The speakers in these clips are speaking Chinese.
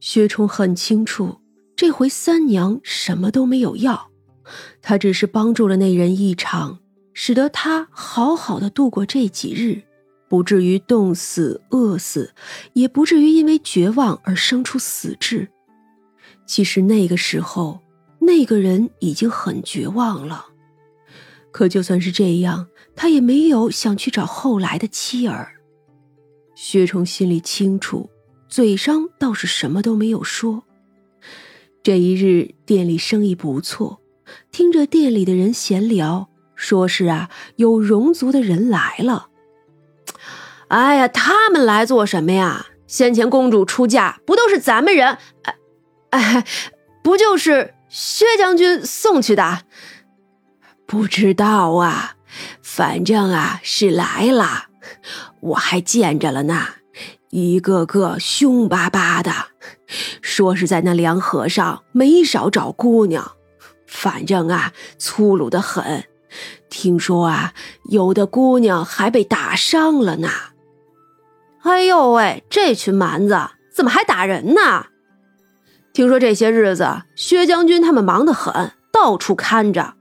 薛冲很清楚，这回三娘什么都没有要，她只是帮助了那人一场，使得他好好的度过这几日，不至于冻死、饿死，也不至于因为绝望而生出死志。其实那个时候，那个人已经很绝望了。可就算是这样，他也没有想去找后来的妻儿。薛冲心里清楚。嘴上倒是什么都没有说。这一日店里生意不错，听着店里的人闲聊，说是啊有戎族的人来了。哎呀，他们来做什么呀？先前公主出嫁不都是咱们人？哎，哎，不就是薛将军送去的？不知道啊，反正啊是来了，我还见着了呢。一个个凶巴巴的，说是在那凉河上没少找姑娘，反正啊粗鲁的很。听说啊，有的姑娘还被打伤了呢。哎呦喂，这群蛮子怎么还打人呢？听说这些日子薛将军他们忙得很，到处看着。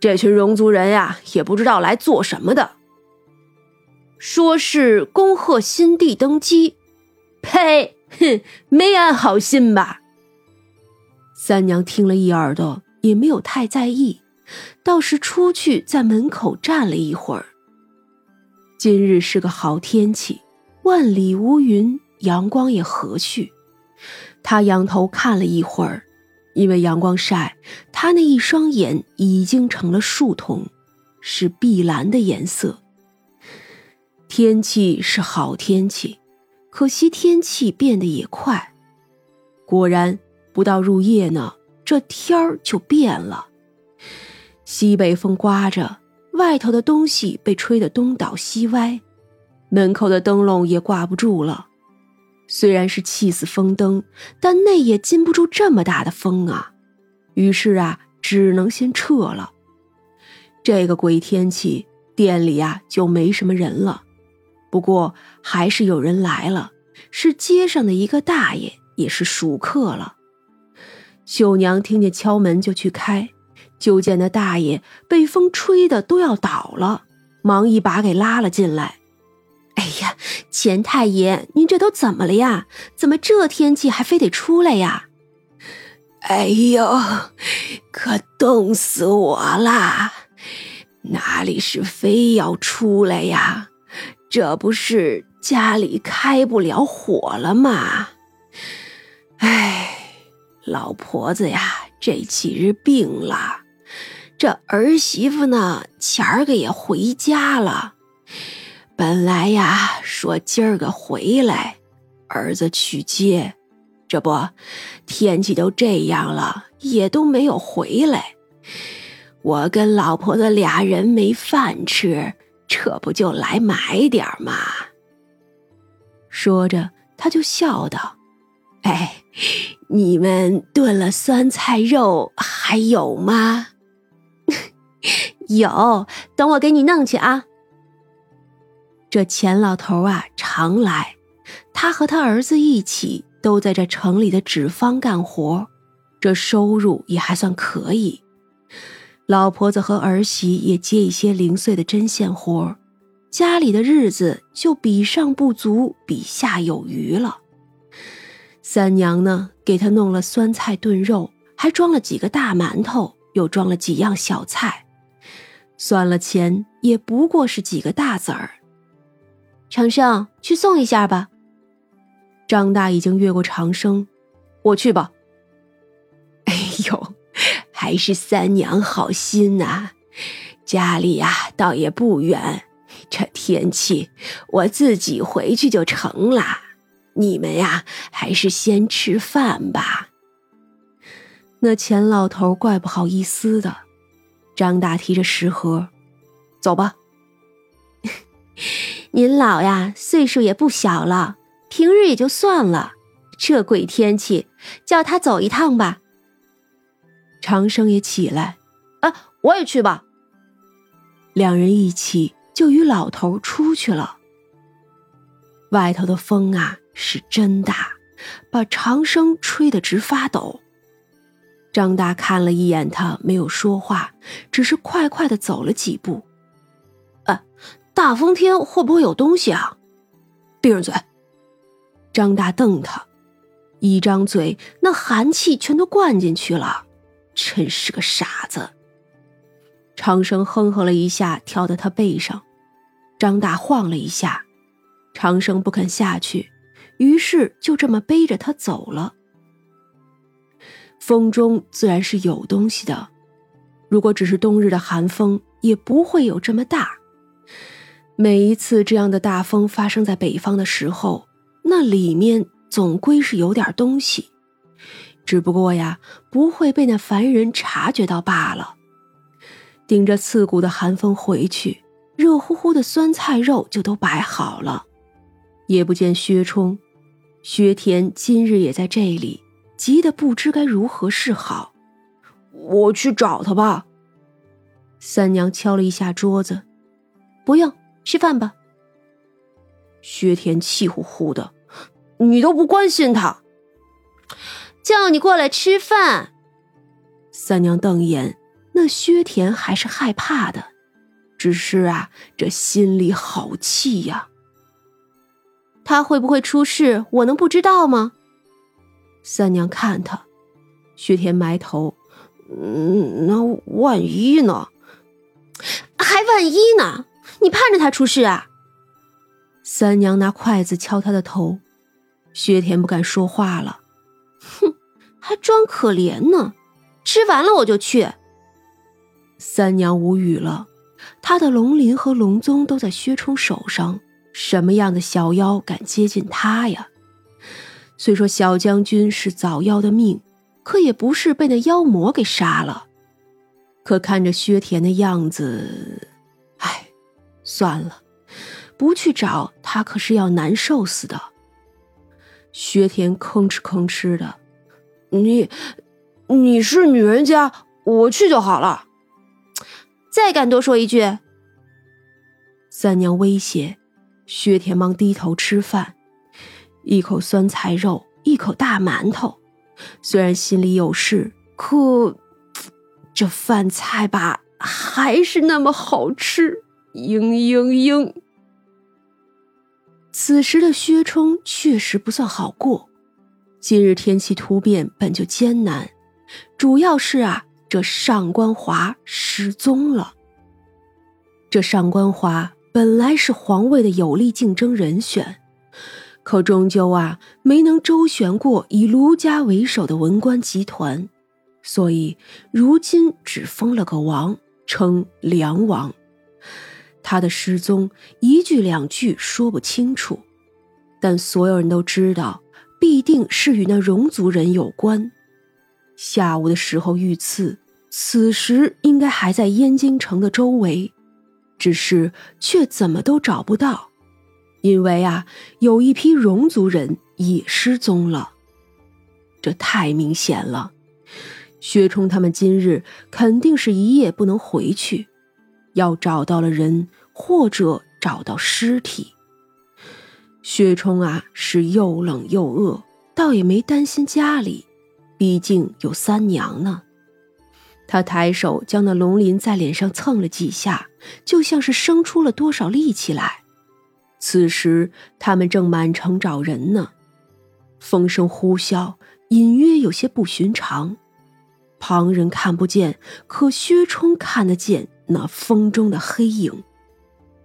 这群戎族人呀，也不知道来做什么的。说是恭贺新帝登基，呸！哼，没安好心吧？三娘听了一耳朵，也没有太在意，倒是出去在门口站了一会儿。今日是个好天气，万里无云，阳光也和煦。他仰头看了一会儿，因为阳光晒，他那一双眼已经成了树瞳，是碧蓝的颜色。天气是好天气，可惜天气变得也快。果然，不到入夜呢，这天儿就变了。西北风刮着，外头的东西被吹得东倒西歪，门口的灯笼也挂不住了。虽然是气死风灯，但那也禁不住这么大的风啊。于是啊，只能先撤了。这个鬼天气，店里啊就没什么人了。不过还是有人来了，是街上的一个大爷，也是熟客了。秀娘听见敲门就去开，就见那大爷被风吹得都要倒了，忙一把给拉了进来。哎呀，钱太爷，您这都怎么了呀？怎么这天气还非得出来呀？哎呦，可冻死我了！哪里是非要出来呀？这不是家里开不了火了吗？哎，老婆子呀，这几日病了，这儿媳妇呢，前儿个也回家了。本来呀，说今儿个回来，儿子去接，这不，天气都这样了，也都没有回来。我跟老婆子俩人没饭吃。这不就来买点吗？说着，他就笑道：“哎，你们炖了酸菜肉还有吗？有，等我给你弄去啊。”这钱老头啊，常来，他和他儿子一起都在这城里的纸坊干活，这收入也还算可以。老婆子和儿媳也接一些零碎的针线活家里的日子就比上不足，比下有余了。三娘呢，给他弄了酸菜炖肉，还装了几个大馒头，又装了几样小菜，算了钱也不过是几个大子儿。长生，去送一下吧。张大已经越过长生，我去吧。哎呦！还是三娘好心呐，家里呀倒也不远，这天气我自己回去就成了。你们呀还是先吃饭吧。那钱老头怪不好意思的，张大提着食盒，走吧。您老呀岁数也不小了，平日也就算了，这鬼天气，叫他走一趟吧。长生也起来，啊，我也去吧。两人一起就与老头出去了。外头的风啊是真大，把长生吹得直发抖。张大看了一眼他，没有说话，只是快快的走了几步。哎，大风天会不会有东西啊？闭上嘴！张大瞪他，一张嘴，那寒气全都灌进去了，真是个傻子。长生哼哼了一下，跳到他背上，张大晃了一下，长生不肯下去，于是就这么背着他走了。风中自然是有东西的，如果只是冬日的寒风，也不会有这么大。每一次这样的大风发生在北方的时候，那里面总归是有点东西，只不过呀，不会被那凡人察觉到罢了。顶着刺骨的寒风回去，热乎乎的酸菜肉就都摆好了，也不见薛冲、薛田今日也在这里。急得不知该如何是好，我去找他吧。三娘敲了一下桌子，不用，吃饭吧。薛田气呼呼的，你都不关心他，叫你过来吃饭。三娘瞪眼，那薛田还是害怕的，只是啊，这心里好气呀。他会不会出事，我能不知道吗？三娘看他，薛田埋头，嗯，那万一呢？还万一呢？你盼着他出事啊？三娘拿筷子敲他的头，薛田不敢说话了，哼，还装可怜呢。吃完了我就去。三娘无语了，她的龙鳞和龙宗都在薛冲手上，什么样的小妖敢接近他呀？虽说小将军是早夭的命，可也不是被那妖魔给杀了。可看着薛田的样子，唉，算了，不去找他可是要难受死的。薛田吭哧吭哧的，你，你是女人家，我去就好了。再敢多说一句，三娘威胁，薛田忙低头吃饭。一口酸菜肉，一口大馒头，虽然心里有事，可这饭菜吧还是那么好吃。嘤嘤嘤。此时的薛冲确实不算好过，今日天气突变本就艰难，主要是啊，这上官华失踪了。这上官华本来是皇位的有力竞争人选。可终究啊，没能周旋过以卢家为首的文官集团，所以如今只封了个王，称梁王。他的失踪一句两句说不清楚，但所有人都知道，必定是与那戎族人有关。下午的时候遇刺，此时应该还在燕京城的周围，只是却怎么都找不到。因为啊，有一批戎族人也失踪了，这太明显了。薛冲他们今日肯定是一夜不能回去，要找到了人，或者找到尸体。薛冲啊，是又冷又饿，倒也没担心家里，毕竟有三娘呢。他抬手将那龙鳞在脸上蹭了几下，就像是生出了多少力气来。此时，他们正满城找人呢。风声呼啸，隐约有些不寻常。旁人看不见，可薛冲看得见那风中的黑影，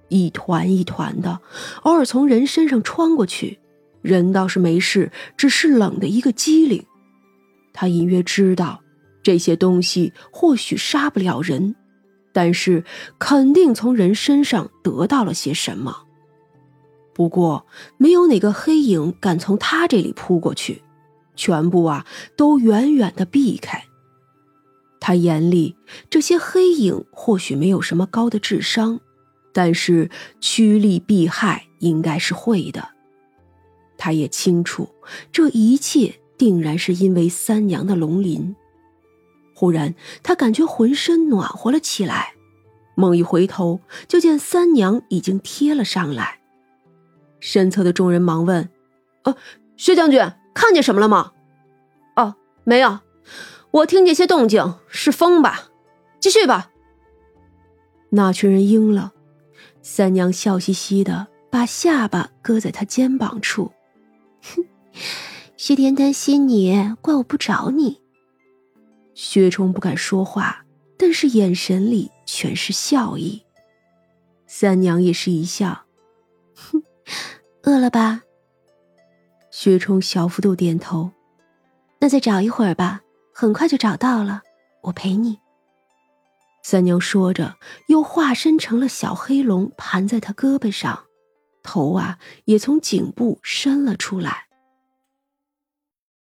一团一团的，偶尔从人身上穿过去。人倒是没事，只是冷的一个机灵。他隐约知道，这些东西或许杀不了人，但是肯定从人身上得到了些什么。不过，没有哪个黑影敢从他这里扑过去，全部啊都远远的避开。他眼里这些黑影或许没有什么高的智商，但是趋利避害应该是会的。他也清楚，这一切定然是因为三娘的龙鳞。忽然，他感觉浑身暖和了起来，猛一回头，就见三娘已经贴了上来。身侧的众人忙问：“呃，薛将军，看见什么了吗？哦，没有，我听见些动静，是风吧？继续吧。那群人应了，三娘笑嘻嘻的把下巴搁在他肩膀处，哼，薛天担心你，怪我不找你。薛冲不敢说话，但是眼神里全是笑意。三娘也是一笑，哼，饿了吧？薛冲小幅度点头，那再找一会儿吧，很快就找到了，我陪你。三娘说着，又化身成了小黑龙，盘在他胳膊上，头啊也从颈部伸了出来。